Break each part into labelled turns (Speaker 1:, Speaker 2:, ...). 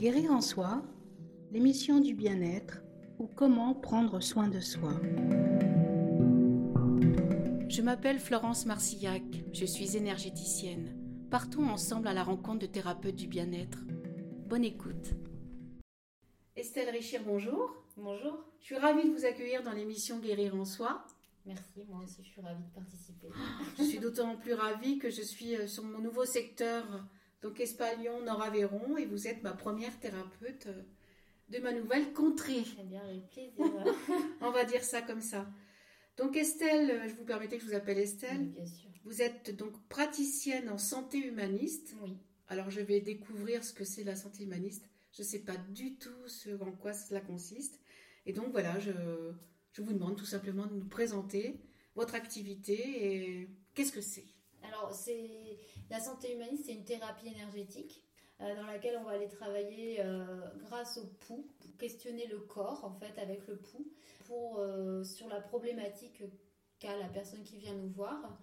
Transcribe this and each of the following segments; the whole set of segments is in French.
Speaker 1: Guérir en soi, l'émission du bien-être ou comment prendre soin de soi. Je m'appelle Florence Marcillac, je suis énergéticienne. Partons ensemble à la rencontre de thérapeutes du bien-être. Bonne écoute. Estelle Richir, bonjour.
Speaker 2: Bonjour.
Speaker 1: Je suis ravie de vous accueillir dans l'émission Guérir en soi.
Speaker 2: Merci, moi aussi je suis ravie de participer.
Speaker 1: Je suis d'autant plus ravie que je suis euh, sur mon nouveau secteur, donc Espalion, Nord-Aveyron, et vous êtes ma première thérapeute euh, de ma nouvelle contrée.
Speaker 2: Très bien, avec plaisir.
Speaker 1: On va dire ça comme ça. Donc Estelle, euh, je vous permettez que je vous appelle Estelle.
Speaker 2: Oui, bien sûr.
Speaker 1: Vous êtes donc praticienne en santé humaniste.
Speaker 2: Oui.
Speaker 1: Alors je vais découvrir ce que c'est la santé humaniste. Je ne sais pas du tout ce en quoi cela consiste. Et donc voilà, je, je vous demande tout simplement de nous présenter votre activité et qu'est-ce que c'est
Speaker 2: Alors, c'est la santé humaniste, c'est une thérapie énergétique euh, dans laquelle on va aller travailler euh, grâce au pouls, pour questionner le corps en fait avec le pouls, pour euh, sur la problématique qu'a la personne qui vient nous voir,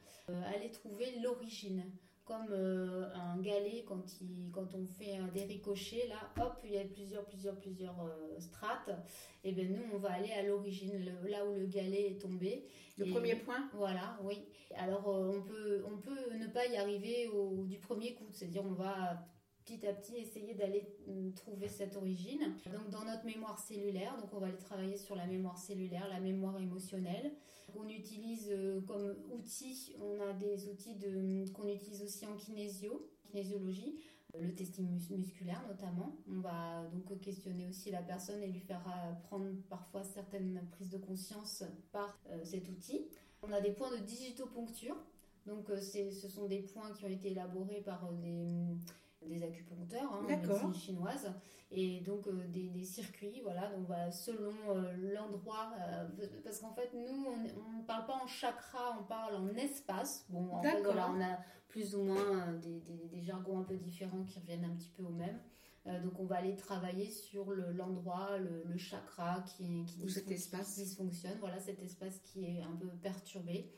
Speaker 2: aller trouver l'origine comme euh, un galet quand, il, quand on fait un, des ricochets, là, hop, il y a plusieurs, plusieurs, plusieurs euh, strates. Et bien nous, on va aller à l'origine, là où le galet est tombé.
Speaker 1: Le premier point?
Speaker 2: Voilà, oui. Alors euh, on, peut, on peut ne pas y arriver au, du premier coup, c'est-à-dire on va petit à petit essayer d'aller mm, trouver cette origine. Donc dans notre mémoire cellulaire, donc on va aller travailler sur la mémoire cellulaire, la mémoire émotionnelle. On utilise euh, comme outil, on a des outils de, qu'on utilise aussi en kinésio, kinésiologie, le testing musculaire notamment. On va donc questionner aussi la personne et lui faire euh, prendre parfois certaines prises de conscience par euh, cet outil. On a des points de digitoponcture. Donc ce sont des points qui ont été élaborés par des des acupuncteurs hein, en médecine chinoise. Et donc euh, des, circuits voilà. Donc selon euh, l'endroit euh, parce qu'en fait nous on ne parle pas en chakra on parle en espace. Bon en fait voilà on a plus ou moins des, des, jargons un peu différents qui reviennent un petit peu au même donc on va aller travailler sur l'endroit, le, chakra qui, qui,
Speaker 1: cet espace.
Speaker 2: dysfonctionne, voilà cet espace qui est un peu perturbé.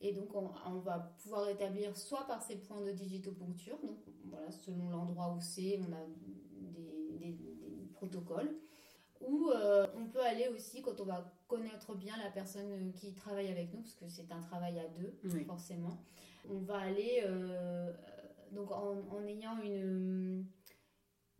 Speaker 2: Et donc, on, va pouvoir établir soit par ces points de digitoponcture, donc voilà, selon l'endroit où c'est, on a des, protocoles, ou euh, on peut aller aussi, quand on va connaître bien la personne qui travaille avec nous, parce que c'est un travail à deux, forcément, on va aller, euh, donc en, ayant une,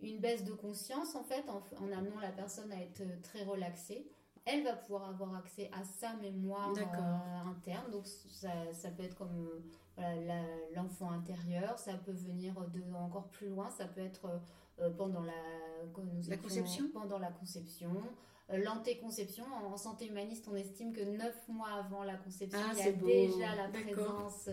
Speaker 2: une baisse de conscience, en fait, en, en amenant la personne à être très relaxée, elle va pouvoir avoir accès à sa mémoire euh, interne. Donc ça, peut être comme euh, l'enfant intérieur, ça peut venir de encore plus loin, ça peut être euh, pendant la,
Speaker 1: la conception.
Speaker 2: Pendant la conception. L'antéconception, en santé humaniste, on estime que neuf mois avant la conception, ah, il y a déjà la présence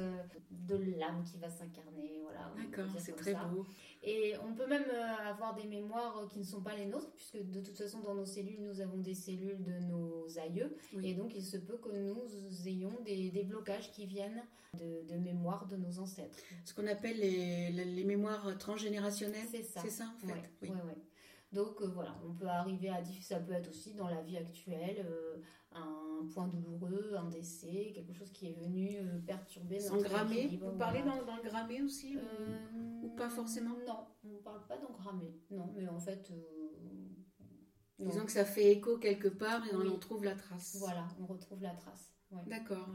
Speaker 2: de l'âme qui va s'incarner. Voilà,
Speaker 1: D'accord, c'est très beau.
Speaker 2: Et on peut même euh, avoir des mémoires euh, qui ne sont pas les nôtres, puisque de toute façon, dans nos cellules, nous avons des cellules de nos aïeux. Et donc, il se peut que nous ayons des, blocages qui viennent de, de, mémoire de nos ancêtres.
Speaker 1: Ce qu'on appelle les, les, mémoires transgénérationnelles
Speaker 2: C'est ça.
Speaker 1: C'est ça, en fait.
Speaker 2: oui. Donc euh, voilà, on peut arriver à ça peut être aussi dans la vie actuelle un point douloureux, un décès, quelque chose qui est venu perturber
Speaker 1: notre vie. Vous parlez dans, dans, le grammé aussi ou pas forcément
Speaker 2: Non, on ne parle pas d'engrammer. Non, mais en fait. Euh,
Speaker 1: Disons que ça fait écho quelque part et on en trouve la trace.
Speaker 2: Voilà, on retrouve la trace.
Speaker 1: D'accord.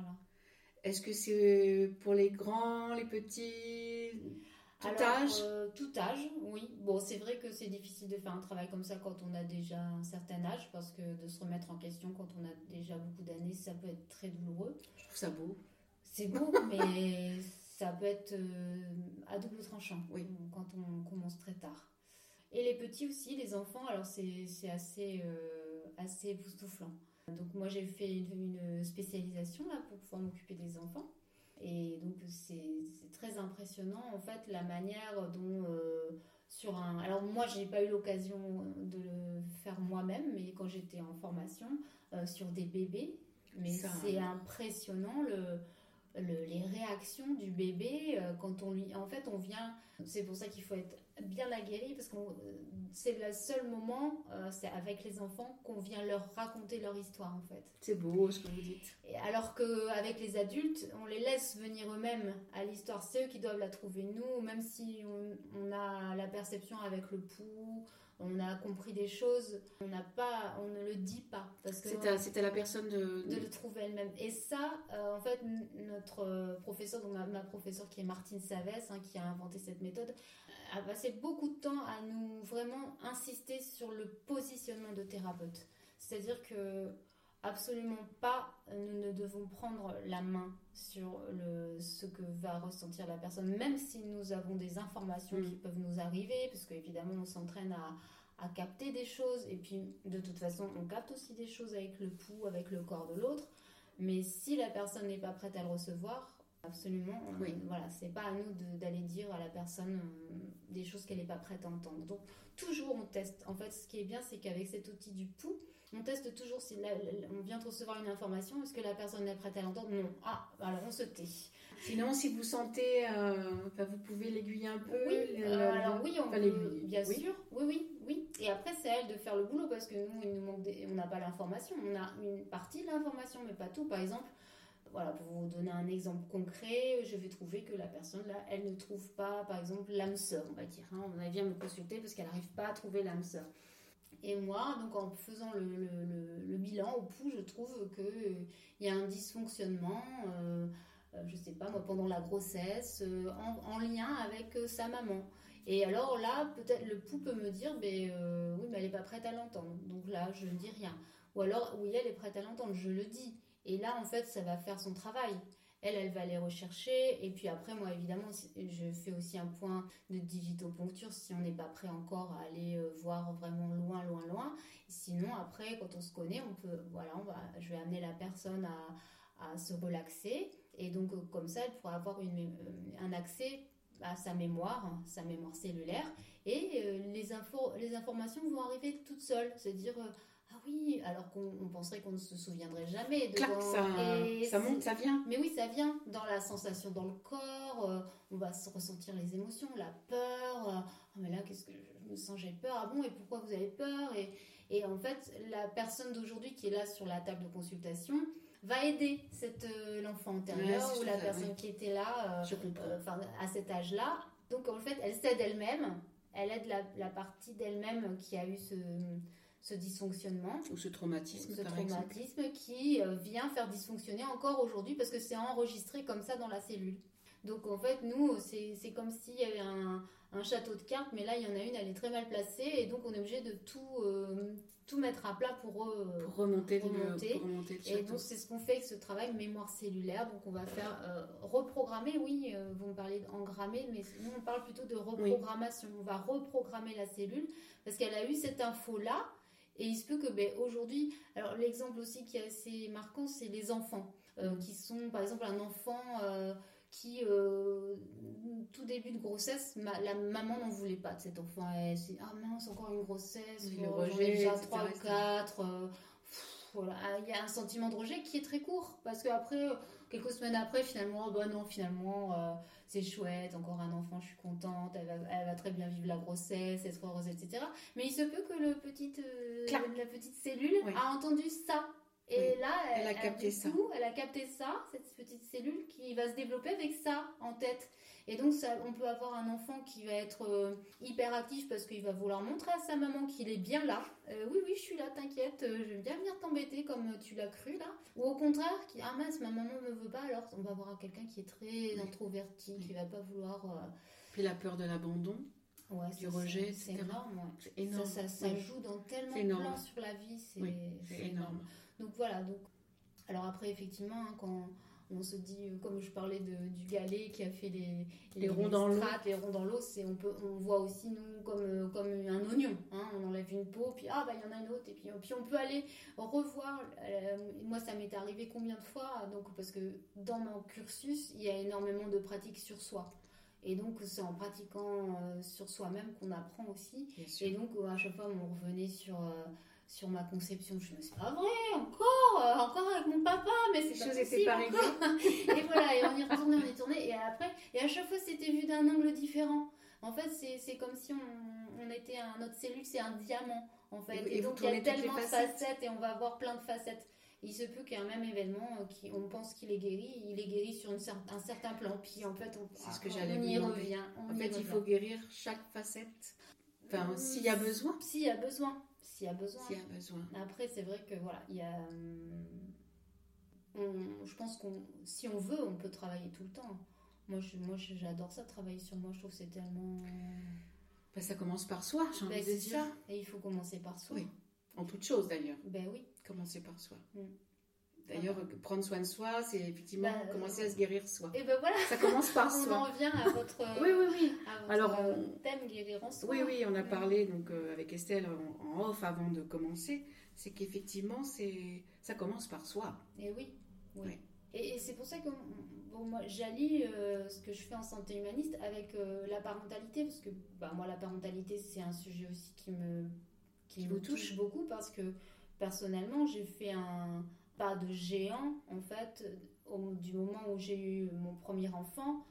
Speaker 1: Est-ce que c'est pour les grands, les petits tout âge
Speaker 2: euh, Tout âge, oui. Bon, c'est vrai que c'est difficile de faire un travail comme ça quand on a déjà un certain âge, parce que de se remettre en question quand on a déjà beaucoup d'années, ça peut être très douloureux.
Speaker 1: Je trouve ça beau.
Speaker 2: C'est beau, mais ça peut être euh, à double tranchant oui. quand on commence très tard. Et les petits aussi, les enfants, alors c'est assez, euh, assez époustouflant. Donc moi j'ai fait une, spécialisation là pour pouvoir m'occuper des enfants. Et donc c'est très impressionnant en fait la manière dont euh, sur un... Alors moi j'ai pas eu l'occasion de le faire moi-même, mais quand j'étais en formation sur des bébés, mais c'est impressionnant le les réactions du bébé euh, quand on lui en fait on vient c'est pour ça qu'il faut être bien aguerri parce que c'est le seul moment euh, c'est avec les enfants qu'on vient leur raconter leur histoire en fait.
Speaker 1: C'est beau ce que vous dites.
Speaker 2: Et alors que avec les adultes on les laisse venir eux-mêmes à l'histoire. C'est eux qui doivent la trouver nous même si on, a la perception avec le pouls on a compris des choses, on n'a pas, on ne le dit pas parce que
Speaker 1: c'était la personne de,
Speaker 2: de le trouver elle-même. Et ça, euh, en fait, notre professeur, donc ma, professeure qui est Martine Savès, hein, qui a inventé cette méthode, a passé beaucoup de temps à nous vraiment insister sur le positionnement de thérapeute. C'est-à-dire que absolument pas, nous ne devons prendre la main sur le, ce que va ressentir la personne, même si nous avons des informations qui mm. peuvent nous arriver, parce qu'évidemment on s'entraîne à, à, capter des choses, et puis de toute façon on capte aussi des choses avec le pouls, avec le corps de l'autre, mais si la personne n'est pas prête à le recevoir, absolument, oui. voilà, c'est pas à nous d'aller dire à la personne euh, des choses qu'elle n'est pas prête à entendre. Donc toujours on teste. En fait, ce qui est bien, c'est qu'avec cet outil du pouls, on teste toujours si on vient de recevoir une information, est-ce que la personne est prête à l'entendre? Non. Ah, alors on se tait.
Speaker 1: Sinon, si vous sentez, euh, vous pouvez l'aiguiller un peu.
Speaker 2: Oui, euh, alors oui, on peut, bien sûr. Oui, oui, oui. Et après, c'est à elle de faire le boulot parce que nous, il nous manque on n'a pas l'information. On a une partie de l'information, mais pas tout. Par exemple, voilà, pour vous donner un exemple concret, je vais trouver que la personne là, elle ne trouve pas, par exemple, l'âme sœur, on va dire. Hein. On vient me consulter parce qu'elle n'arrive pas à trouver l'âme sœur. Et moi, donc en faisant le, le, bilan au pouls, je trouve qu'il euh, y a un dysfonctionnement, euh, euh, je sais pas moi, pendant la grossesse, en, lien avec sa maman. Et alors là, peut-être le pouls peut me dire, ben, oui, mais elle n'est pas prête à l'entendre. Donc là, je ne dis rien. Ou alors, oui, elle est prête à l'entendre, je le dis. Et là, en fait, ça va faire son travail. Elle, elle va les rechercher. Et puis après, moi, évidemment, je fais aussi un point de digitoponcture si on n'est pas prêt encore à aller euh, voir vraiment loin, loin, loin. Sinon, après, quand on se connaît, on peut, voilà, on va, je vais amener la personne à, à se relaxer. Et donc, euh, comme ça, elle pourra avoir une, euh, un accès à sa mémoire, sa mémoire cellulaire. Et les, infos, les informations vont arriver toutes seules. C'est-à-dire, ah oui, alors qu'on penserait qu'on ne se souviendrait jamais.
Speaker 1: De ça, ça monte, ça vient.
Speaker 2: Mais oui, ça vient dans la sensation dans le corps. Euh, on va ressentir les émotions, la peur. Euh, oh, mais là, qu'est-ce que je me sens J'ai peur. Ah bon Et pourquoi vous avez peur et, et en fait, la personne d'aujourd'hui qui est là sur la table de consultation va aider cette euh, l'enfant antérieur ou la personne qui était là à cet âge-là. Donc en fait, elle s'aide elle-même. Elle aide la, la partie d'elle-même qui a eu ce ce dysfonctionnement.
Speaker 1: Ou ce traumatisme,
Speaker 2: ce traumatisme qui euh, vient faire dysfonctionner encore aujourd'hui parce que c'est enregistré comme ça dans la cellule. Donc en fait, nous, c'est comme s'il y avait un, un, château de cartes, mais là, il y en a une, elle est très mal placée, et donc on est obligé de tout, euh, tout mettre à plat pour,
Speaker 1: euh, pour remonter,
Speaker 2: remonter. et donc c'est ce qu'on fait avec ce travail mémoire cellulaire. Donc on va faire reprogrammer, oui, vous me parlez d'engrammer, mais nous on parle plutôt de reprogrammation. On va reprogrammer la cellule parce qu'elle a eu cette info-là, et il se peut que ben, aujourd'hui, alors l'exemple aussi qui est assez marquant, c'est les enfants, euh, qui sont par exemple un enfant euh, qui, euh, tout début de grossesse, la maman n'en voulait pas de cet enfant. Elle s'est dit, ah mince, encore une grossesse,
Speaker 1: le rejet,
Speaker 2: déjà 3 ou 4. voilà, il y a un sentiment de rejet qui est très court, parce qu'après, quelques semaines après, finalement, oh, bah non, finalement c'est chouette, encore un enfant, je suis contente, elle va, très bien vivre la grossesse, être heureuse, etc. Mais il se peut que le petit, euh, la petite cellule a entendu ça. Et là, elle, a capté ça. elle a capté ça, cette petite cellule qui va se développer avec ça en tête. Et donc, ça, on peut avoir un enfant qui va être euh, hyper actif parce qu'il va vouloir montrer à sa maman qu'il est bien là. Euh, oui, oui, je suis là, t'inquiète, euh, je vais bien venir t'embêter comme tu l'as cru là. Ou au contraire, qui ah mince, ma maman me veut pas, alors on va avoir quelqu'un qui est très introverti, qui va pas vouloir.
Speaker 1: Puis la peur de l'abandon. du rejet,
Speaker 2: c'est énorme. énorme. Ça, ça, joue dans tellement de plans sur la vie, c'est énorme. énorme. Donc voilà, donc alors après effectivement hein, quand on se dit, euh, comme je parlais de, du galet qui a fait les,
Speaker 1: les, ronds dans l'eau,
Speaker 2: les ronds dans l'eau, c'est on peut, on voit aussi nous comme euh, comme un oignon. Hein, on enlève une peau, puis ah bah il y en a une autre, et puis puis on peut aller revoir. Euh, moi ça m'est arrivé combien de fois, donc parce que dans mon cursus il y a énormément de pratiques sur soi. Et donc, c'est en pratiquant sur soi-même qu'on apprend aussi. Et donc, à chaque fois, on revenait sur, sur ma conception. Je me suis dit, pas vrai, encore, euh, encore avec mon papa, mais c'est pas possible. Pas et voilà, et on y retournait, on y tournait, et après, et à chaque fois c'était vu d'un angle différent. En fait, c'est comme si on, on était un, notre cellule, c'est un diamant, en fait. Et, donc, il y a tellement de facettes. et on va avoir plein de facettes. Il se peut qu'il y ait un même événement, euh, qui, on pense qu'il est guéri, il est guéri sur une, un certain plan, puis en fait, on,
Speaker 1: ce que on y revient. en fait, il faut guérir chaque facette Enfin, s'il y a besoin.
Speaker 2: S'il y a besoin. S'il y a besoin.
Speaker 1: S'il y a besoin.
Speaker 2: Après, c'est vrai que voilà, il y a. hum, je pense qu'on, si on veut, on peut travailler tout le temps. Moi, je, moi, j'adore ça, travailler sur moi. Je trouve que c'est tellement.
Speaker 1: Ben, ça commence par soi, j'ai envie
Speaker 2: Ben,
Speaker 1: de
Speaker 2: c'est
Speaker 1: dire.
Speaker 2: ça. Et il faut commencer par soi.
Speaker 1: Oui. En toute chose d'ailleurs.
Speaker 2: Ben oui.
Speaker 1: Commencer par soi.
Speaker 2: Mm.
Speaker 1: D'ailleurs, prendre soin de soi, c'est effectivement
Speaker 2: Bah,
Speaker 1: commencer à se guérir soi.
Speaker 2: Et ben voilà.
Speaker 1: Ça commence par
Speaker 2: On en
Speaker 1: soi.
Speaker 2: revient à votre.
Speaker 1: Oui, oui, oui.
Speaker 2: à votre,
Speaker 1: Alors,
Speaker 2: euh,
Speaker 1: on-
Speaker 2: thème guérir en soi.
Speaker 1: Oui, oui, on a parlé donc euh, avec Estelle en, en off avant de commencer. C'est qu'effectivement, c'est ça commence par soi.
Speaker 2: Et oui, oui.
Speaker 1: Ouais.
Speaker 2: Et, et c'est pour ça que bon, moi, j'allie euh, ce que je fais en santé humaniste avec euh, la parentalité, parce que bah, moi, la parentalité, c'est un sujet aussi qui me, qui
Speaker 1: vous
Speaker 2: touche. beaucoup, parce que personnellement, j'ai fait un pas de géant, en fait, au, du moment où j'ai eu mon premier enfant,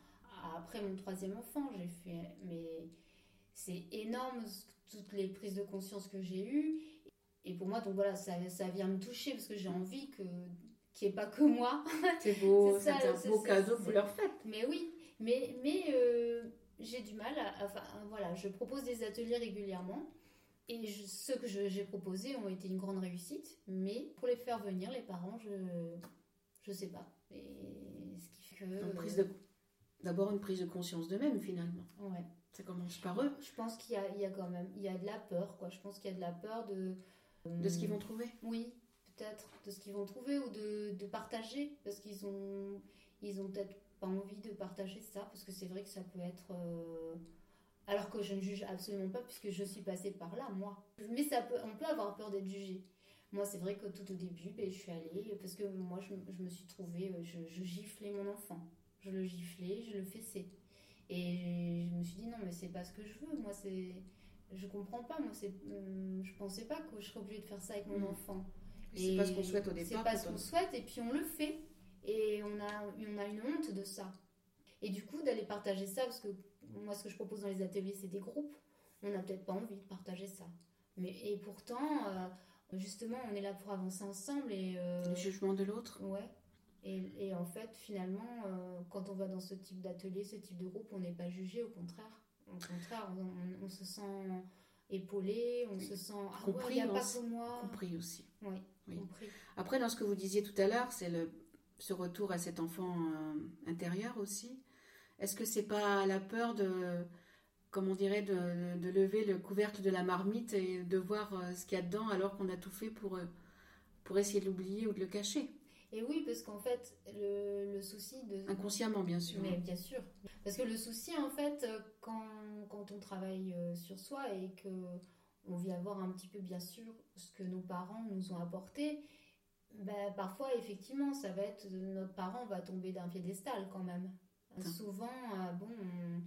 Speaker 2: après mon troisième enfant, j'ai fait, mais c'est énorme toutes les prises de conscience que j'ai eues. Et pour moi, donc voilà, ça, ça vient me toucher parce que j'ai envie que qu'il n'y ait pas que moi.
Speaker 1: C'est beau,
Speaker 2: C'est
Speaker 1: un beau cadeau que vous leur faites.
Speaker 2: Mais oui, mais, mais euh, j'ai du mal à. Enfin, voilà, je propose des ateliers régulièrement. Et je- ceux que j'ai proposés ont été une grande réussite. Mais pour les faire venir, les parents, je je sais pas. Et ce qui fait que.
Speaker 1: Prise D'abord une prise de conscience d'eux-mêmes finalement.
Speaker 2: Ouais.
Speaker 1: Ça commence par eux,
Speaker 2: Je pense qu'il y y a quand même il y a de la peur, quoi. Je pense qu'il y a de la peur de.
Speaker 1: de ce qu'ils vont trouver.
Speaker 2: Oui, peut-être de ce qu'ils vont trouver ou de, de partager parce qu'ils ont ils ont peut-être pas envie de partager ça parce que c'est vrai que ça peut être euh, alors que je ne juge absolument pas puisque je suis passée par là moi. Mais ça peut on peut avoir peur d'être jugé. Moi, c'est vrai que tout au début, ben, je suis allée parce que moi, je, je me suis trouvée, euh, je, je giflais mon enfant. Je le giflais, je le fessais. Et je me suis dit non, mais c'est pas ce que je veux. Moi, c'est je comprends pas. Moi, c'est hum, je pensais pas que je serais obligée de faire ça avec mon
Speaker 1: Mm.
Speaker 2: enfant.
Speaker 1: C'est pas ce qu'on souhaite au départ.
Speaker 2: C'est pas ce
Speaker 1: on-
Speaker 2: qu'on souhaite et puis on le fait. Et on a, on a une honte de ça. Et du coup, d'aller partager ça, parce que moi, ce que je propose dans les ateliers, c'est des groupes. On n'a peut-être pas envie de partager ça. Mais, et pourtant, euh, justement, on est là pour avancer ensemble. Et, euh,
Speaker 1: Le jugement de l'autre.
Speaker 2: ouais. Et, et en fait, finalement, euh, quand on va dans ce type d'atelier, ce type de groupe, on n'est pas jugé, au contraire. Au contraire, on, on- on se sent épaulé, on
Speaker 1: Oui.
Speaker 2: se sent ah
Speaker 1: Compris
Speaker 2: ouais, il n'y a pas que moi.
Speaker 1: Compris aussi.
Speaker 2: Oui,
Speaker 1: Oui.
Speaker 2: compris.
Speaker 1: Après, dans ce que vous disiez tout à l'heure, c'est le, ce retour à cet enfant euh, intérieur aussi. Est-ce que c'est pas la peur de, comme on dirait, de, de lever le couvercle de la marmite et de voir euh, ce qu'il y a dedans alors qu'on a tout fait pour, euh, pour essayer de l'oublier ou de le cacher?
Speaker 2: Et oui, parce qu'en fait, le, le souci de...
Speaker 1: Inconsciemment, bien sûr.
Speaker 2: Mais bien sûr. Parce que le souci, en fait, euh, quand, quand on travaille sur soi et que on vient voir un petit peu, bien sûr, ce que nos parents nous ont apporté, ben, parfois, effectivement, ça va être... Notre parent va tomber d'un piédestal quand même.
Speaker 1: Hum.
Speaker 2: Souvent, euh, bon... on-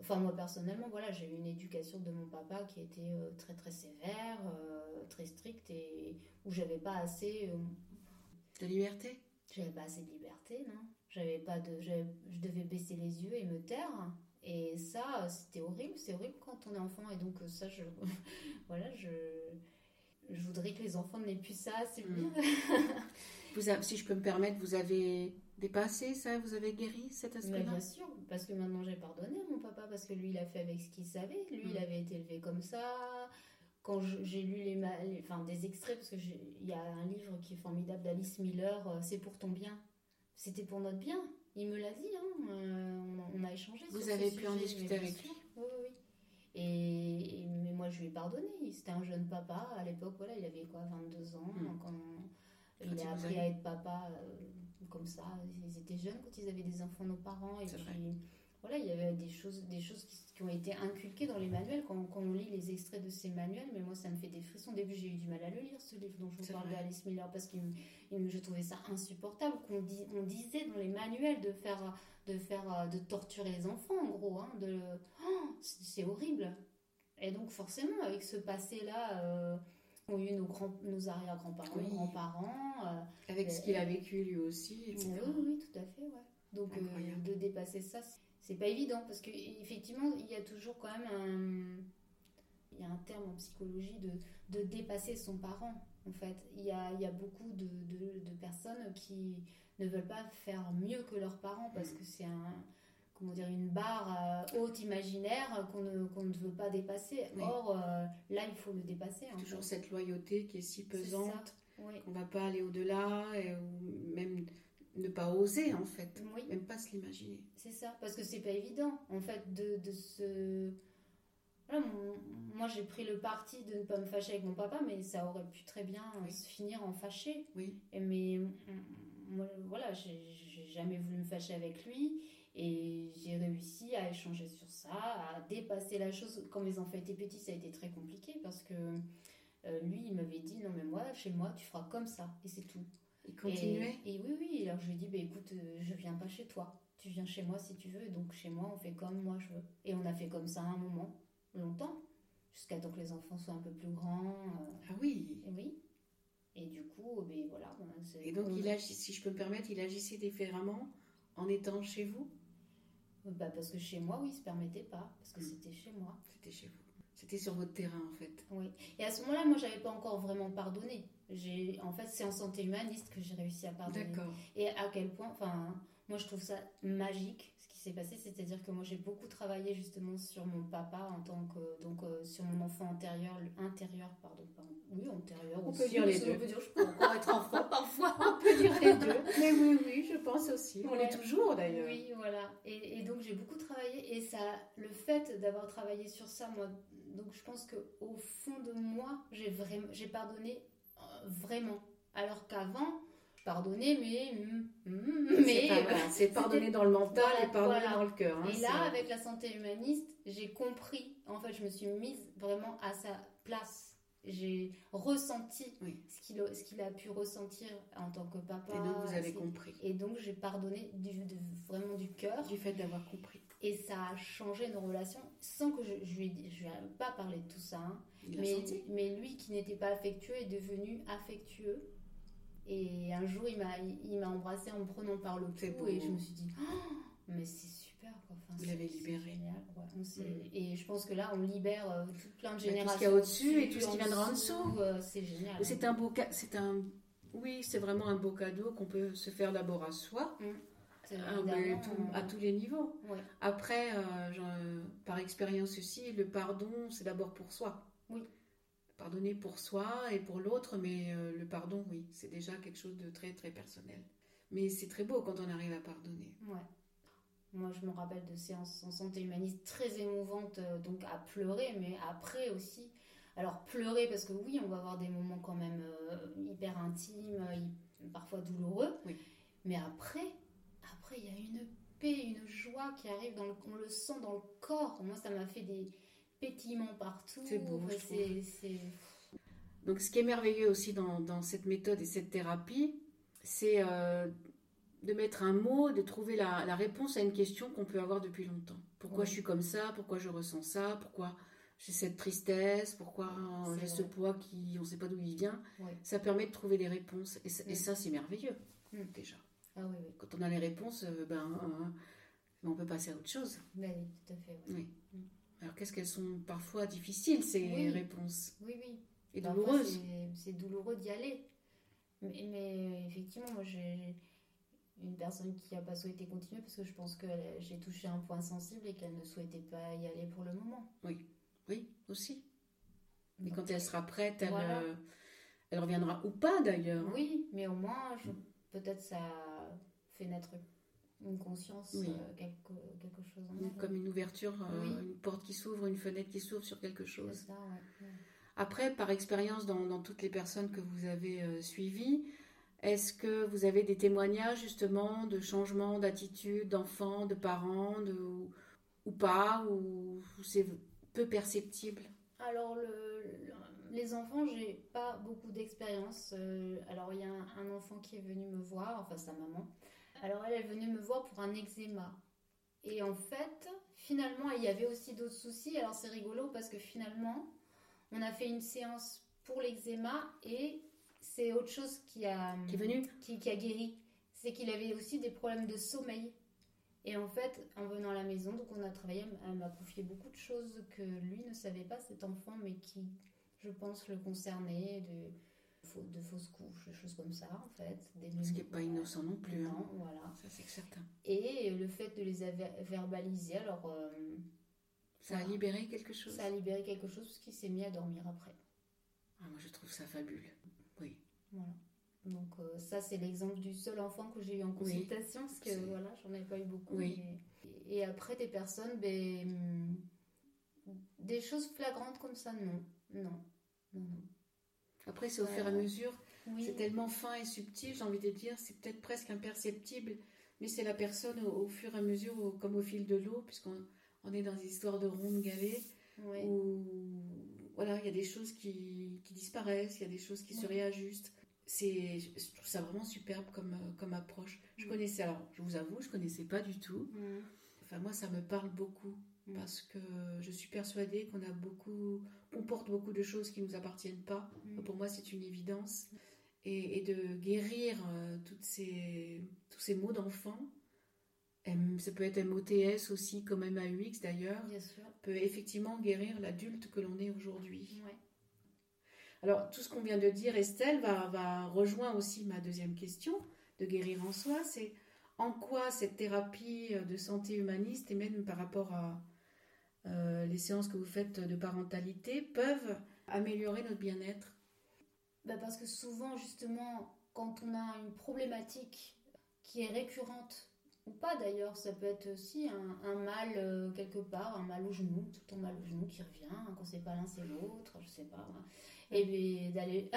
Speaker 2: Enfin, moi, personnellement, voilà, j'ai eu une éducation de mon papa qui était euh, très, très sévère, euh, très stricte et où j'avais pas assez...
Speaker 1: De liberté?
Speaker 2: j'avais pas assez de liberté, non J'avais pas de, je devais baisser les yeux et me taire. Et ça, c'était horrible. C'est horrible quand on est enfant. Et donc ça, je, voilà, je, je voudrais que les enfants n'aient plus ça. C'est
Speaker 1: Mm.
Speaker 2: bien.
Speaker 1: vous Si je peux me permettre, vous avez dépassé ça Vous avez guéri cet aspect-là
Speaker 2: bien sûr, parce que maintenant j'ai pardonné à mon papa parce que lui, il a fait avec ce qu'il savait. Lui,
Speaker 1: Mm.
Speaker 2: il avait été élevé comme ça. Quand j'ai lu les, les- enfin, des extraits, parce qu'il y a un livre qui est formidable d'Alice Miller, euh, C'est pour ton bien. C'était pour notre bien. Il me l'a dit, hein, euh, on, a, on a échangé.
Speaker 1: Vous
Speaker 2: sur ce
Speaker 1: avez pu en discuter avec
Speaker 2: sûr. Oui, oui, oui. Et, et- mais moi, je lui ai pardonné. C'était un jeune papa. À l'époque, voilà, il avait quoi, 22 ans.
Speaker 1: Mm.
Speaker 2: Quand
Speaker 1: Quand
Speaker 2: il a appris à être papa euh, comme ça. Ils étaient jeunes quand ils avaient des enfants, nos parents. Et puis,
Speaker 1: vrai.
Speaker 2: voilà, il y avait des choses, des choses qui, qui ont été inculquées dans les manuels quand, quand on lit les extraits de ces manuels. Mais moi, ça me fait des frissons. Au début, j'ai eu du mal à le lire, ce livre dont je vous parle d'Alice Miller, parce que je trouvais ça insupportable qu'on dit, on disait dans les manuels de faire, de faire, de torturer les enfants, en gros. Hein, de, Oh, c'est c'est horrible. Et donc, forcément, avec ce passé-là, euh, ont eu nos, grands, nos arrière-grands-parents,
Speaker 1: Oui.
Speaker 2: grands-parents. euh,
Speaker 1: Avec ce qu'il a vécu lui aussi, etc.
Speaker 2: oui, oui, tout à fait, ouais. Donc euh, de dépasser ça, c'est- pas évident parce que effectivement, il y a toujours quand même un, il y a un terme en psychologie de, de dépasser son parent. En fait, il y a, il y a beaucoup de, de, de personnes qui ne veulent pas faire mieux que leurs parents parce que c'est un comment dire, une barre euh, haute imaginaire qu'on ne, qu'on ne veut pas dépasser.
Speaker 1: Oui.
Speaker 2: Or, euh, là, il faut le dépasser. en
Speaker 1: Toujours
Speaker 2: fait.
Speaker 1: cette loyauté qui est si pesante
Speaker 2: Oui.
Speaker 1: qu'on va pas aller au-delà ou même ne pas oser en fait,
Speaker 2: Oui,
Speaker 1: même pas se l'imaginer.
Speaker 2: c'est ça, parce que c'est pas évident, en fait, de, de se... Voilà, mon- moi, j'ai pris le parti de ne pas me fâcher avec mon papa, mais ça aurait pu très bien euh, se finir en fâché.
Speaker 1: Oui,
Speaker 2: Et Mais moi, voilà, j'ai jamais voulu me fâcher avec lui et j'ai réussi à échanger sur ça, à dépasser la chose. Quand mes enfants étaient petits, ça a été très compliqué parce que euh, lui, il m'avait dit non mais moi, chez moi, tu feras comme ça et c'est tout.
Speaker 1: il continuait?
Speaker 2: Et, et oui, oui, alors je lui ai dit bah, écoute, euh, je viens pas chez toi, tu viens chez moi si tu veux, donc chez moi, on fait comme moi je veux. Et on a fait comme ça un moment, longtemps, jusqu'à temps que les enfants soient un peu plus grands. euh,
Speaker 1: Ah oui.
Speaker 2: et oui. Et du coup, ben voilà.
Speaker 1: Et donc
Speaker 2: on-
Speaker 1: il agit, si je peux me permettre, il agissait différemment en étant chez vous?
Speaker 2: Bah, parce que chez moi, oui, il se permettait pas, parce que
Speaker 1: Mm.
Speaker 2: c'était chez moi.
Speaker 1: C'était chez vous. C'était sur votre terrain en fait.
Speaker 2: Oui. Et à ce moment-là, moi, j'avais pas encore vraiment pardonné. J'ai, en fait, c'est en santé humaniste que j'ai réussi à pardonner.
Speaker 1: D'accord.
Speaker 2: Et à quel point, enfin, moi, je trouve ça magique s'est passé, c'est-à-dire que moi, j'ai beaucoup travaillé justement sur mon papa en tant que, donc, euh, sur mon enfant antérieur, intérieur, pardon, pardon. oui, antérieur.
Speaker 1: On
Speaker 2: aussi,
Speaker 1: peut dire les deux.
Speaker 2: On peut dire, je peux encore être enfant parfois.
Speaker 1: On peut dire les deux. Mais oui, oui, je pense aussi. On
Speaker 2: Ouais.
Speaker 1: l'est toujours d'ailleurs.
Speaker 2: Oui, voilà. Et, et donc j'ai beaucoup travaillé et ça, le fait d'avoir travaillé sur ça, moi, donc je pense que au fond de moi, j'ai vraiment, j'ai pardonné euh, vraiment. Alors qu'avant, je pardonnais, mais mm, mm,
Speaker 1: C'est
Speaker 2: mais
Speaker 1: voilà, c'est pardonner dans le mental
Speaker 2: Voilà,
Speaker 1: et pardonner
Speaker 2: voilà.
Speaker 1: dans le cœur. hein,
Speaker 2: et là, avec la santé humaniste, j'ai compris. En fait, je me suis mise vraiment à sa place. J'ai ressenti
Speaker 1: Oui.
Speaker 2: ce qu'il a, pu ressentir en tant que papa.
Speaker 1: Et donc vous avez compris.
Speaker 2: Et donc j'ai pardonné du, de- vraiment du cœur.
Speaker 1: Du fait d'avoir compris.
Speaker 2: Et ça a changé nos relations sans que je, je lui ai dit, je lui ai pas parlé de tout ça. hein. Mais lui qui n'était pas affectueux est devenu affectueux. Et un jour, il m'a, il m'a embrassé en me prenant par le cou et je me suis dit, Oh, mais c'est super quoi. Enfin,
Speaker 1: Vous l'avez libéré.
Speaker 2: génial, s'est-
Speaker 1: Mm.
Speaker 2: Et je pense que là, on libère euh, tout plein de
Speaker 1: tout ce qu'il y a
Speaker 2: générations.
Speaker 1: au-dessus et tout ce qui viendra en dessous.
Speaker 2: euh, c'est génial.
Speaker 1: C'est un beau c'est un oui, c'est vraiment un beau cadeau qu'on peut se faire d'abord à soi,
Speaker 2: C'est
Speaker 1: ah, mais tout- à
Speaker 2: euh,
Speaker 1: tous les niveaux.
Speaker 2: ouais.
Speaker 1: Après, euh, euh, par expérience aussi, le pardon, c'est d'abord pour soi.
Speaker 2: Oui.
Speaker 1: Pardonner pour soi et pour l'autre, mais euh, le pardon, oui, c'est déjà quelque chose de très très personnel. Mais c'est très beau quand on arrive à pardonner.
Speaker 2: Ouais. Moi, je me rappelle de séances en santé humaniste très émouvantes, euh, donc à pleurer, mais après aussi. Alors, pleurer, parce que oui, on va avoir des moments quand même euh, hyper intimes, parfois douloureux.
Speaker 1: Oui.
Speaker 2: Mais après, après, il y a une paix, une joie qui arrive, dans le, on le sent dans le corps. Moi, ça m'a fait des pétillements partout.
Speaker 1: C'est beau, je
Speaker 2: c'est, c'est-
Speaker 1: Donc, ce qui est merveilleux aussi dans, dans cette méthode et cette thérapie, c'est euh, de mettre un mot, de trouver la, la réponse à une question qu'on peut avoir depuis longtemps. Pourquoi
Speaker 2: Ouais.
Speaker 1: je suis comme ça? Pourquoi je ressens ça? Pourquoi j'ai cette tristesse? Pourquoi j'ai ce poids qui, on ne sait pas d'où il vient?
Speaker 2: Ouais.
Speaker 1: Ça permet de trouver des réponses. Et, ça- et ça, c'est merveilleux,
Speaker 2: Mm.
Speaker 1: déjà.
Speaker 2: Ah oui, oui.
Speaker 1: Quand on a les réponses, euh, ben, euh, ben, on peut passer à autre chose.
Speaker 2: Ben oui, tout à fait. oui.
Speaker 1: Oui.
Speaker 2: Mm.
Speaker 1: Alors, qu'est-ce qu'elles sont parfois difficiles, ces
Speaker 2: Oui.
Speaker 1: réponses
Speaker 2: Oui, oui.
Speaker 1: Et
Speaker 2: Parfois,
Speaker 1: douloureuses.
Speaker 2: c'est- douloureux d'y aller. Mais, mais effectivement, moi, j'ai une personne qui n'a pas souhaité continuer parce que je pense que j'ai touché un point sensible et qu'elle ne souhaitait pas y aller pour le moment.
Speaker 1: Oui, aussi. Mais
Speaker 2: Donc,
Speaker 1: quand elle sera prête, elle,
Speaker 2: Voilà.
Speaker 1: euh, elle reviendra ou pas d'ailleurs.
Speaker 2: Oui, mais au moins, peut-être ça fait naître une conscience,
Speaker 1: Oui.
Speaker 2: euh, quelque, quelque chose en elle.
Speaker 1: Comme une ouverture, euh,
Speaker 2: Oui.
Speaker 1: une porte qui s'ouvre, une fenêtre qui s'ouvre sur quelque chose.
Speaker 2: ça, ouais. ouais.
Speaker 1: Après, par expérience, dans, dans toutes les personnes que vous avez euh, suivies, est-ce que vous avez des témoignages justement de changements d'attitude d'enfants, de parents, de, ou, ou pas, ou c'est peu perceptible?
Speaker 2: Alors, le, le- les enfants, j'ai pas beaucoup d'expérience. Euh, alors, il y a un, un enfant qui est venu me voir, enfin sa maman. Alors, elle est venue me voir pour un eczéma. Et en fait, finalement, il y avait aussi d'autres soucis. Alors, c'est rigolo parce que finalement, on a fait une séance pour l'eczéma et c'est autre chose qui a,
Speaker 1: qui est venu
Speaker 2: qui, qui a guéri. C'est qu'il avait aussi des problèmes de sommeil. Et en fait, en venant à la maison, donc on a travaillé, elle m'a confié beaucoup de choses que lui ne savait pas, cet enfant, mais qui, je pense, le concernait. De... de fausses couches, des choses comme ça en fait.
Speaker 1: Ce qui n'est pas innocent non plus.
Speaker 2: Hein. Non, voilà.
Speaker 1: Ça c'est certain.
Speaker 2: Et le fait de les verbaliser, alors... Euh,
Speaker 1: ça a libéré quelque chose?
Speaker 2: Ça a libéré quelque chose parce qu'il s'est mis à dormir après.
Speaker 1: Ah, moi je trouve ça fabuleux. Oui.
Speaker 2: Voilà. Donc euh, ça c'est l'exemple du seul enfant que j'ai eu en consultation parce que voilà j'en avais pas eu beaucoup.
Speaker 1: Oui.
Speaker 2: Et, après des personnes, ben, des choses flagrantes comme ça non, non, non, non.
Speaker 1: Après, c'est au fur et à mesure. C'est tellement fin et subtil, j'ai envie de dire, c'est peut-être presque imperceptible, mais c'est la personne au, fur et à mesure, comme au fil de l'eau, puisqu'on on est dans des histoires de ronde galets, où voilà, il y a des choses qui, disparaissent, il y a des choses qui se réajustent. C'est, je trouve ça vraiment superbe comme, comme approche. Je mm. connaissais, alors je vous avoue, je connaissais pas du tout. Mm. Enfin, moi, ça me parle beaucoup. Mm. parce que je suis persuadée qu'on a beaucoup, on porte beaucoup de choses qui nous appartiennent pas. Mm. Pour moi, c'est une évidence. Et, de guérir euh, toutes ces, tous ces mots d'enfant, ça peut être MOTS aussi, comme MAUX d'ailleurs, peut effectivement guérir l'adulte que l'on est aujourd'hui. Alors, tout ce qu'on vient de dire, Estelle, va, va rejoindre aussi ma deuxième question de guérir en soi, c'est en quoi cette thérapie de santé humaniste, et même par rapport à, euh, les séances que vous faites de parentalité peuvent améliorer notre bien-être.
Speaker 2: Bah Parce que souvent, justement, quand on a une problématique qui est récurrente, ou pas d'ailleurs, ça peut être aussi un, mal euh, quelque part, un mal au genou, tout le mal au genou qui revient, hein, quand c'est pas l'un c'est l'autre, je sais pas. Et bien d'aller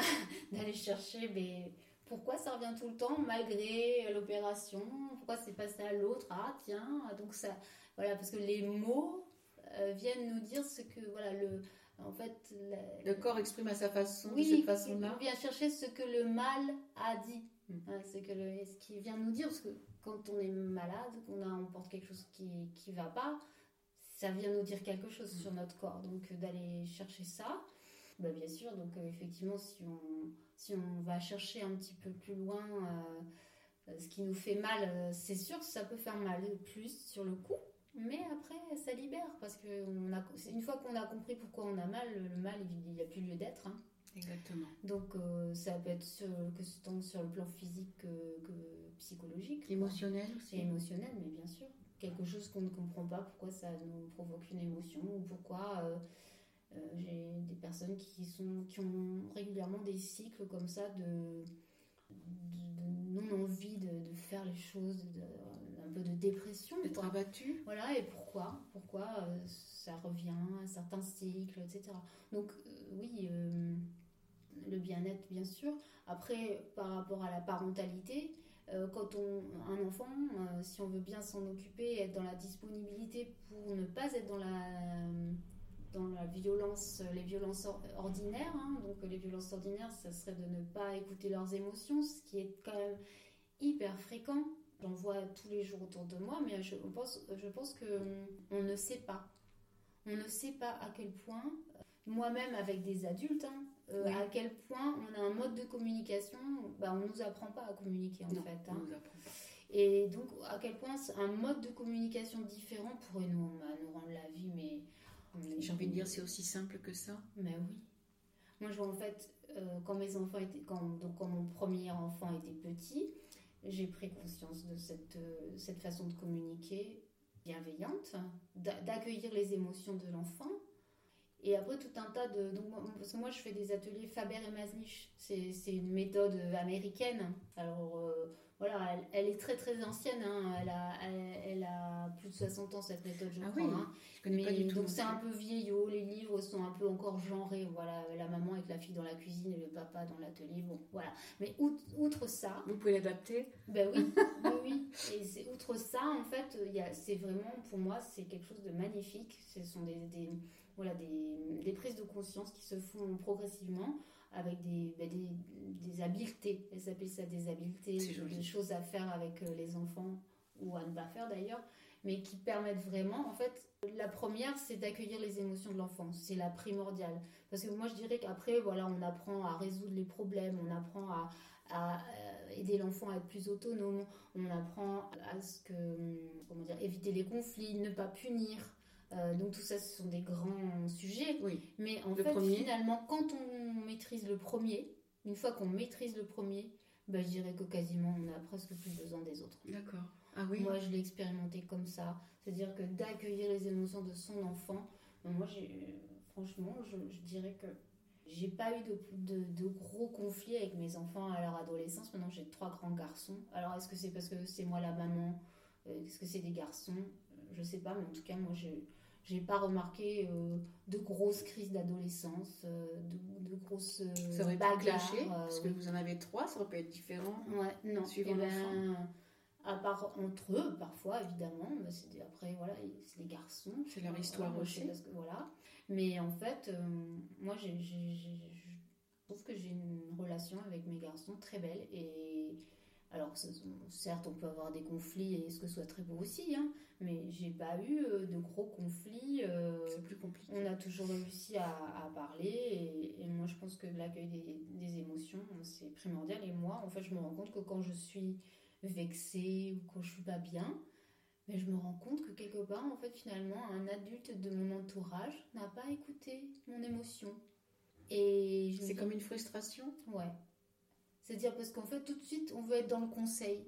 Speaker 2: d'aller chercher mais pourquoi ça revient tout le temps malgré l'opération, pourquoi c'est passé à l'autre, ah tiens, donc ça, voilà, parce que les mots euh, viennent nous dire ce que voilà le en fait
Speaker 1: le corps exprime à sa façon
Speaker 2: oui, de cette façon-là. On vient chercher ce que le mal a dit, mm. hein, ce que le, ce qui vient nous dire parce que quand on est malade, qu'on a on porte quelque chose qui qui va pas, ça vient nous dire quelque chose mm. sur notre corps. Donc euh, d'aller chercher ça, bah, bien sûr. Donc euh, effectivement, si on si on va chercher un petit peu plus loin. ce qui nous fait mal, c'est sûr, ça peut faire mal plus sur le coup. Mais après, ça libère parce que une fois qu'on a compris pourquoi on a mal, le mal, il n'y a plus lieu d'être. Hein.
Speaker 1: Exactement.
Speaker 2: Donc, euh, ça peut être sur, que ce tant sur le plan physique que, psychologique.
Speaker 1: Émotionnel aussi.
Speaker 2: émotionnel, mais bien sûr. Quelque chose qu'on ne comprend pas, pourquoi ça nous provoque une émotion ou pourquoi euh, euh, j'ai des personnes qui, sont, qui ont régulièrement des cycles comme ça de, non-envie de, faire les choses, de, peu de dépression.
Speaker 1: D'être abattu.
Speaker 2: Voilà, et pourquoi? Pourquoi euh, ça revient à certains cycles, etc. Donc, euh, oui, euh, le bien-être, bien sûr. Après, par rapport à la parentalité, quand on un enfant, si on veut bien s'en occuper, être dans la disponibilité pour ne pas être dans la dans la violence, les violences ordinaires. Hein. donc les violences ordinaires, ça serait de ne pas écouter leurs émotions, ce qui est quand même hyper fréquent. J'en vois tous les jours autour de moi, mais je pense, je pense qu'on ne sait pas. On ne sait pas à quel point, moi-même avec des adultes, hein, euh, à quel point on a un mode de communication, bah, on ne nous apprend pas à communiquer en fait.
Speaker 1: Hein. nous apprend pas.
Speaker 2: Et donc, à quel point un mode de communication différent pourrait nous, bah, nous rendre la vie, mais.
Speaker 1: J'ai envie de dire, c'est aussi simple que ça.
Speaker 2: Mais oui. Moi, je vois en fait, euh, quand mes enfants étaient. Quand, donc, quand mon premier enfant était petit, j'ai pris conscience de cette, euh, façon de communiquer bienveillante, d'accueillir les émotions de l'enfant. Et après, tout un tas de. Donc, parce que moi, je fais des ateliers Faber et Maslich. C'est une méthode américaine. Alors, euh, voilà, elle, est très très ancienne. Hein. Elle, a, elle, a plus de 60 ans cette méthode, je
Speaker 1: ah
Speaker 2: crois.
Speaker 1: Oui, hein.
Speaker 2: Mais, pas du tout. Donc c'est un peu vieillot. Les livres sont un peu encore genrés. Voilà, la maman avec la fille dans la cuisine et le papa dans l'atelier. Bon, voilà. Mais outre, ça.
Speaker 1: Vous pouvez l'adapter.
Speaker 2: Ben oui, oui, Et c'est outre ça, en fait, c'est vraiment pour moi c'est quelque chose de magnifique. Ce sont des, des voilà des, des prises de conscience qui se font progressivement avec des, ben, des, des, habiletés. Elles appellent ça des habiletés, des choses à faire avec euh, les enfants ou à ne pas faire d'ailleurs, mais qui permettent vraiment, en fait, la première, c'est d'accueillir les émotions de l'enfant. C'est la primordiale. Parce que moi, je dirais qu'après, voilà, on apprend à résoudre les problèmes, on apprend à, à euh, aider l'enfant à être plus autonome, on apprend à ce que, comment dire, éviter les conflits, ne pas punir, euh, donc tout ça, ce sont des grands sujets.
Speaker 1: Oui.
Speaker 2: Mais en fait, finalement, quand on maîtrise le premier, Une fois qu'on maîtrise le premier, bah, je dirais que quasiment on a presque plus besoin des autres.
Speaker 1: D'accord. Ah oui.
Speaker 2: Moi, je l'ai expérimenté comme ça. C'est-à-dire que d'accueillir les émotions de son enfant, moi, franchement, je, dirais que j'ai pas eu de, de, gros conflits avec mes enfants à leur adolescence. Maintenant, j'ai trois grands garçons. Alors, est-ce que c'est parce que c'est moi la maman? Euh, Est-ce que c'est des garçons? Je sais pas, mais en tout cas, moi, j'ai j'ai pas remarqué euh, de grosses crises d'adolescence, euh, de, grosses euh,
Speaker 1: ça aurait bagarres. parce que vous en avez trois, ça aurait pu être différent.
Speaker 2: Ouais, non. Suivant eh ben, à part entre eux, parfois, évidemment. C'est après, voilà, c'est des garçons.
Speaker 1: C'est leur histoire aussi.
Speaker 2: Parce que, voilà. Mais en fait, moi, j'ai, je trouve que j'ai une relation avec mes garçons très belle. Et alors, certes, on peut avoir des conflits et ce que ce soit très beau aussi, hein, mais j'ai pas eu euh, de gros conflits.
Speaker 1: Euh, c'est plus compliqué.
Speaker 2: On a toujours réussi à, parler et, moi je pense que l'accueil des, émotions c'est primordial. Et moi, en fait, je me rends compte que quand je suis vexée ou quand je suis pas bien, mais je me rends compte que quelque part, en fait, finalement, un adulte de mon entourage n'a pas écouté mon émotion.
Speaker 1: Et c'est comme une frustration?
Speaker 2: Ouais. C'est-à-dire parce qu'en fait, tout de suite, on veut être dans le conseil.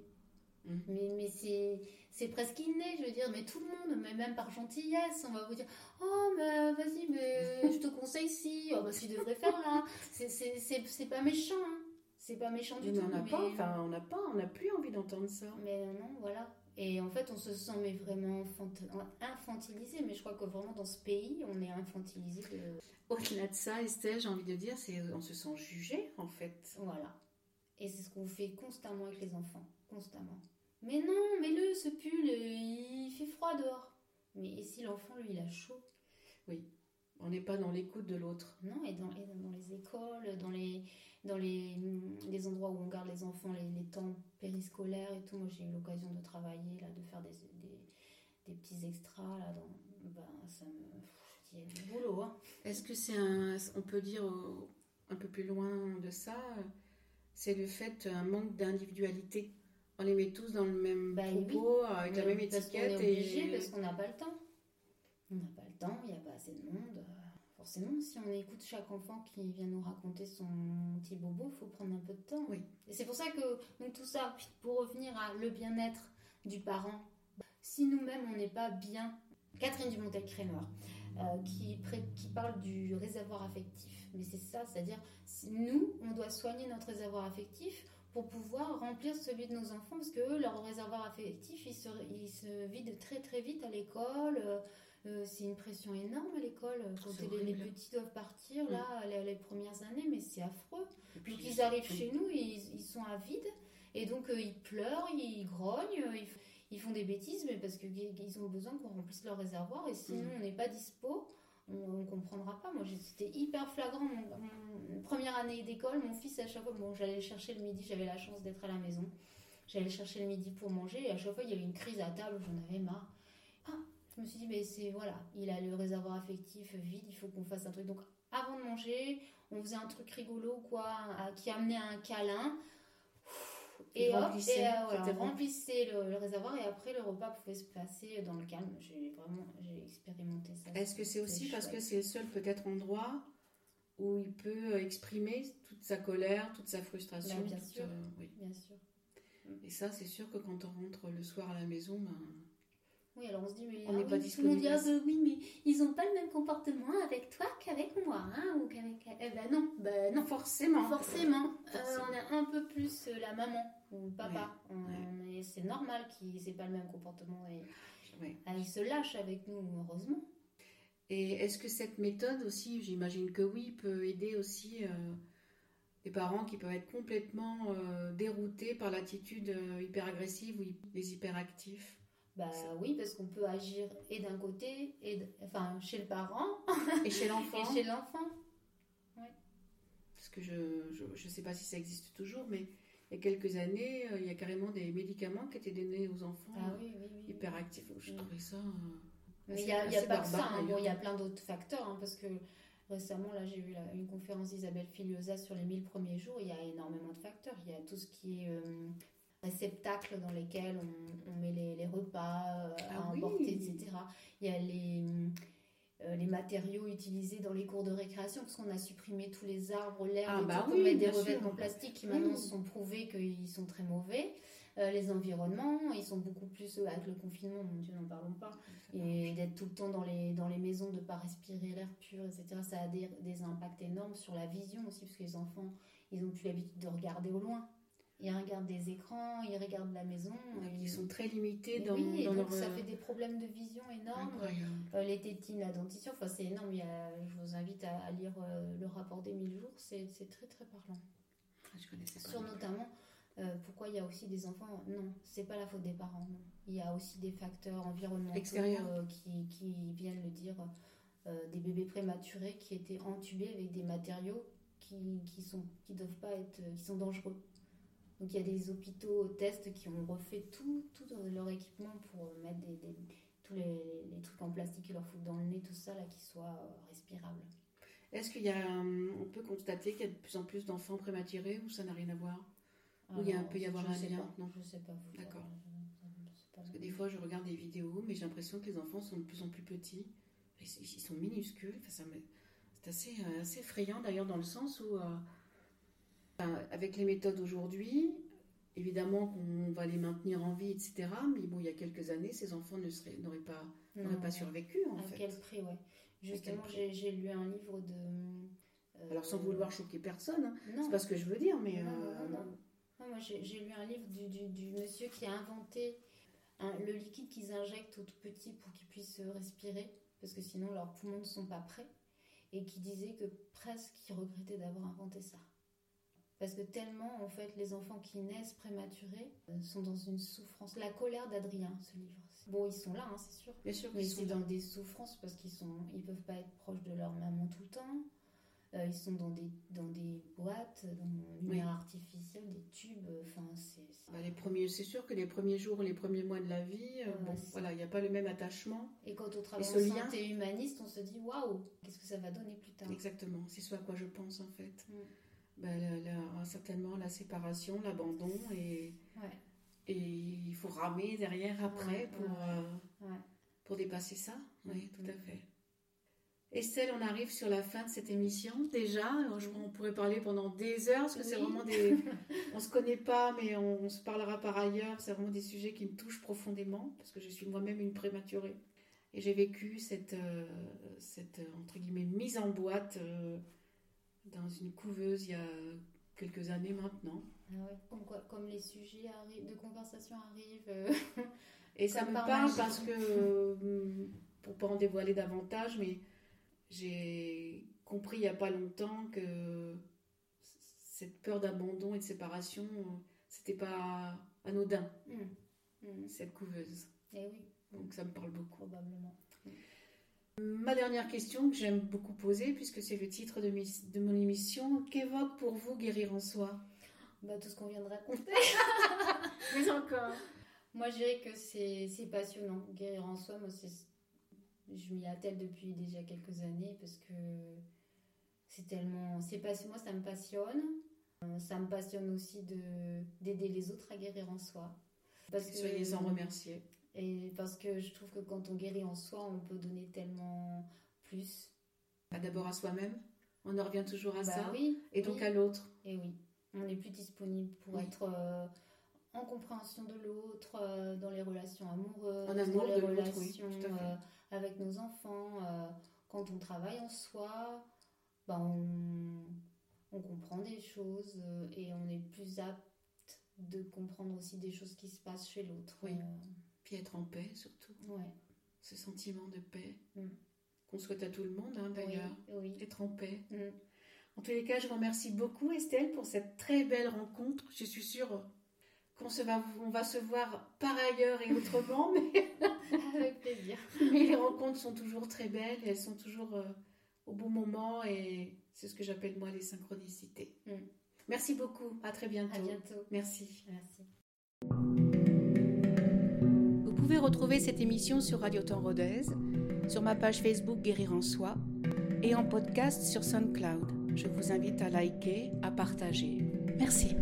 Speaker 2: Mm. Mais, mais c'est, c'est presque inné, je veux dire, mais tout le monde, mais même par gentillesse, on va vous dire Oh, mais vas-y, mais je te conseille si, oh, bah, tu devrais faire là. C'est, c'est, c'est, pas méchant, hein. C'est pas méchant du
Speaker 1: tout.
Speaker 2: On
Speaker 1: n'a pas, enfin, on n'a pas, on n'a plus envie d'entendre ça.
Speaker 2: Mais non, voilà. Et en fait, on se sent mais vraiment infantilisé. Mais je crois que vraiment dans ce pays, on est infantilisé.
Speaker 1: Au-delà de ça, Estelle, j'ai envie de dire, c'est on se sent jugé en fait.
Speaker 2: Voilà. Et c'est ce qu'on fait constamment avec les enfants. Constamment. Mais non, mets-le, ce pull, il fait froid dehors. Mais et si l'enfant, lui, il a chaud?
Speaker 1: Oui. On n'est pas dans l'écoute de l'autre.
Speaker 2: Non, et dans, dans, les écoles, dans, les, dans les, les, endroits où on garde les enfants, les, temps périscolaires et tout. Moi, j'ai eu l'occasion de travailler, là, de faire des, des, des petits extras. Là, dans, ben, ça me. Il y a du boulot. Hein.
Speaker 1: Est-ce que c'est un. On peut dire un peu plus loin de ça c'est le fait un manque d'individualité. On les met tous dans le même bah, propos, avec la même étiquette.
Speaker 2: est obligé parce qu'on n'a pas le temps. On n'a pas le temps, il n'y a pas assez de monde. Forcément, si on écoute chaque enfant qui vient nous raconter son petit bobo, il faut prendre un peu de temps.
Speaker 1: Oui.
Speaker 2: Et c'est pour ça que donc, tout ça, pour revenir à le bien-être du parent, si nous-mêmes on n'est pas bien, Catherine Dumontel-Crémer, euh, qui, qui parle du réservoir affectif. Mais c'est ça, c'est-à-dire nous, on doit soigner notre réservoir affectif pour pouvoir remplir celui de nos enfants, parce que eux, leur réservoir affectif, il se, il se vide très très vite à l'école. Euh, euh, c'est une pression énorme à l'école quand les, petits doivent partir là les, premières années, mais c'est affreux. Donc ils arrivent chez nous, ils, ils, sont à vide et donc ils pleurent, ils grognent, ils, ils font des bêtises, mais parce qu'ils ont besoin qu'on remplisse leur réservoir. Et sinon, mm. on n'est pas dispo, on ne comprendra pas. Moi, c'était hyper flagrant. Première année d'école, mon fils, à chaque fois, bon, j'allais chercher le midi, j'avais la chance d'être à la maison. J'allais chercher le midi pour manger, et à chaque fois, il y avait une crise à table, j'en avais marre. Ah, je me suis dit, mais c'est voilà, il a le réservoir affectif vide, il faut qu'on fasse un truc. Donc, avant de manger, on faisait un truc rigolo, quoi, qui amenait un câlin et, hop, et euh, remplissez le, réservoir et après le repas pouvait se passer dans le calme. J'ai vraiment j'ai expérimenté ça.
Speaker 1: Est-ce que c'est aussi parce que c'est le seul peut-être endroit où il peut exprimer toute sa colère, toute sa frustration
Speaker 2: bah, bien, sûr, euh, oui. bien sûr.
Speaker 1: Et ça, c'est sûr que quand on rentre le soir à la maison, ben,
Speaker 2: oui, alors on se dit, mais on ah pas. Tout le monde dit, ah, oui, mais ils n'ont pas le même comportement avec toi qu'avec moi, hein, ou qu'avec. Eh ben non, ben non.
Speaker 1: Forcément.
Speaker 2: Forcément. Euh, on est un peu plus la maman ou papa. C'est normal qu'ils n'aient pas le même comportement. Et, ah, ils se lâchent avec nous, heureusement.
Speaker 1: Et est-ce que cette méthode aussi, j'imagine que oui, peut aider aussi euh, les parents qui peuvent être complètement euh, déroutés par l'attitude euh, hyper agressive ou les hyperactifs?
Speaker 2: Bah oui, parce qu'on peut agir et d'un côté, et enfin chez le parent,
Speaker 1: et chez l'enfant.
Speaker 2: et chez l'enfant.
Speaker 1: Parce que je ne sais pas si ça existe toujours, mais il y a quelques années, euh, il y a carrément des médicaments qui étaient donnés aux enfants
Speaker 2: ah, oui,
Speaker 1: hyperactifs. Je mm. trouvais ça. Euh,
Speaker 2: mais il n'y a, y a pas que ça, hein. il y a plein d'autres facteurs, hein, parce que récemment, là, j'ai vu une conférence d'Isabelle Filiosa sur les 1000 premiers jours. Il y a énormément de facteurs. Il y a tout ce qui est euh, réceptacles dans lesquels on, met les, repas euh, à ah emporter, etc. Il y a les, euh, les matériaux utilisés dans les cours de récréation, parce qu'on a supprimé tous les arbres, l'herbe,
Speaker 1: Ah, bah oui,
Speaker 2: pour mettre des revêtements plastiques qui maintenant
Speaker 1: Mm.
Speaker 2: sont prouvés qu'ils sont très mauvais. Euh, les environnements, ils sont beaucoup plus avec le confinement, mon Dieu, n'en parlons pas. Et d'être tout le temps dans les, dans les maisons, de ne pas respirer l'air pur, etc. Ça a des, des impacts énormes sur la vision aussi, parce que les enfants, ils ont plus l'habitude de regarder au loin. Ils regardent des écrans, ils regardent la maison. Et-
Speaker 1: Ils sont très limités dans,
Speaker 2: oui,
Speaker 1: dans
Speaker 2: donc
Speaker 1: leur.
Speaker 2: ça
Speaker 1: euh,
Speaker 2: fait des problèmes de vision énormes. Euh, les tétines, la dentition, enfin c'est énorme. Il y a- je vous invite à, à lire euh, le rapport des 1000 jours, c'est très très parlant.
Speaker 1: Ah, Je connaissais pas.
Speaker 2: Sur notamment euh, pourquoi il y a aussi des enfants. Non, c'est pas la faute des parents. non. Il y a aussi des facteurs environnementaux qui, qui viennent le dire. des bébés prématurés qui étaient entubés avec des matériaux qui, qui sont qui doivent pas être qui sont dangereux. Donc il y a des hôpitaux tests qui ont refait tout, tout leur équipement pour mettre des, des- tous les, les trucs en plastique qu'ils leur foutent dans le nez, tout ça là, qui soit euh, respirable.
Speaker 1: Est-ce qu'il y a, hum, on peut constater qu'il y a de plus en plus d'enfants prématurés ou ça n'a rien à voir? Ou il y a- peut y avoir un lien,
Speaker 2: pas,
Speaker 1: non
Speaker 2: Je sais pas
Speaker 1: D'accord. Parce que des fois, je regarde des vidéos, mais j'ai l'impression que les enfants sont de plus en plus petits. Ils sont minuscules. Enfin, me- C'est assez, euh, assez effrayant d'ailleurs dans le sens où, euh, avec les méthodes aujourd'hui, évidemment qu'on va les maintenir en vie, etc. Mais bon, il y a quelques années, ces enfants ne seraient- n'auraient pas, n'auraient pas survécu en
Speaker 2: À
Speaker 1: fait.
Speaker 2: quel prix, ouais. Justement, j'ai lu un livre de. euh,
Speaker 1: Alors sans vouloir choquer personne, hein, c'est pas ce que je veux dire, mais
Speaker 2: Non,
Speaker 1: euh,
Speaker 2: non, non. Moi, j'ai j'ai lu un livre du, du- du monsieur qui a inventé un- le liquide qu'ils injectent aux tout petits pour qu'ils puissent respirer, parce que sinon leurs poumons ne sont pas prêts, et qui disait que presque il regrettait d'avoir inventé ça. Parce que tellement, en fait, les enfants qui naissent prématurés euh, sont dans une souffrance. La colère d'Adrien, ce livre. Bon, ils sont là, hein, c'est sûr.
Speaker 1: bien sûr
Speaker 2: Mais c'est dans des souffrances parce qu'ils sont, ils peuvent pas être proches de leur maman tout le temps. Euh, ils sont dans des, dans des boîtes, dans une lumière artificielle, des tubes. euh, Enfin, c'est.
Speaker 1: Bah, les premiers, c'est sûr que les premiers jours, les premiers mois de la vie, euh, bon, voilà, il n'y a pas le même attachement.
Speaker 2: Et quand on travaille en
Speaker 1: lien-
Speaker 2: santé humaniste, on se dit waouh, qu'est-ce que ça va donner plus tard?
Speaker 1: Exactement, c'est ce à quoi je pense en fait.
Speaker 2: Mm.
Speaker 1: Bah, la- la- certainement la séparation, l'abandon et,
Speaker 2: Ouais.
Speaker 1: et il faut ramer derrière après
Speaker 2: Ouais,
Speaker 1: pour,
Speaker 2: ouais,
Speaker 1: euh, pour dépasser ça. Oui, tout à fait. Estelle, on arrive sur la fin de cette émission déjà. On pourrait parler pendant des heures parce que c'est vraiment des. on se connaît pas, mais on, on se parlera par ailleurs. C'est vraiment des sujets qui me touchent profondément parce que je suis moi-même une prématurée et j'ai vécu cette, euh, cette entre guillemets mise en boîte euh, dans une couveuse il y a quelques années maintenant.
Speaker 2: Ah ouais. Comme, quoi, comme les sujets de conversation arrivent. euh,
Speaker 1: Et ça me
Speaker 2: par
Speaker 1: parle
Speaker 2: magie.
Speaker 1: parce que, euh, pour pas en dévoiler davantage, mais j'ai compris il n'y a pas longtemps que cette peur d'abandon et de séparation, c'était pas anodin,
Speaker 2: hum, hum.
Speaker 1: cette couveuse.
Speaker 2: Eh oui,
Speaker 1: Donc ça me parle beaucoup.
Speaker 2: probablement.
Speaker 1: Ma dernière question que j'aime beaucoup poser, puisque c'est le titre de, mon émission, qu'évoque pour vous guérir en soi?
Speaker 2: Bah, tout ce qu'on vient de raconter.
Speaker 1: Mais encore
Speaker 2: Moi, je dirais que c'est passionnant. Guérir en soi, moi, je m'y attelle depuis déjà quelques années parce que c'est tellement. Moi, ça me passionne. Euh, Ça me passionne aussi de d'aider les autres à guérir en soi. Parce que,
Speaker 1: Soyez en remercier.
Speaker 2: Et parce que je trouve que quand on guérit en soi, on peut donner tellement plus.
Speaker 1: Ah, D'abord à soi-même, on en revient toujours à
Speaker 2: Bah
Speaker 1: ça,
Speaker 2: oui.
Speaker 1: et donc
Speaker 2: oui.
Speaker 1: à l'autre.
Speaker 2: Et oui, on est plus disponible pour
Speaker 1: Oui.
Speaker 2: être euh, en compréhension de l'autre, euh, dans les relations amoureuses,
Speaker 1: En amour
Speaker 2: dans les
Speaker 1: de
Speaker 2: relations euh, avec nos enfants. quand on travaille en soi, bah, on, on comprend des choses et on est plus apte de comprendre aussi des choses qui se passent chez l'autre.
Speaker 1: Oui. Puis être en paix surtout.
Speaker 2: Ouais.
Speaker 1: ce sentiment de paix
Speaker 2: Mm.
Speaker 1: qu'on souhaite à tout le monde hein, d'ailleurs,
Speaker 2: Oui, oui.
Speaker 1: être en paix.
Speaker 2: Mm.
Speaker 1: En tous les cas, je vous remercie beaucoup Estelle pour cette très belle rencontre. Je suis sûre qu'on se va, on va se voir par ailleurs et autrement, mais,
Speaker 2: Avec plaisir.
Speaker 1: mais les rencontres sont toujours très belles, et elles sont toujours euh, au bon moment et c'est ce que j'appelle moi les synchronicités.
Speaker 2: Mm.
Speaker 1: Merci beaucoup, à très bientôt.
Speaker 2: À bientôt.
Speaker 1: Merci.
Speaker 2: Merci.
Speaker 1: Pouvez retrouver cette émission sur Radio Temps Rodez, sur ma page Facebook Guérir en Soi et en podcast sur SoundCloud. Je vous invite à liker, à partager. Merci.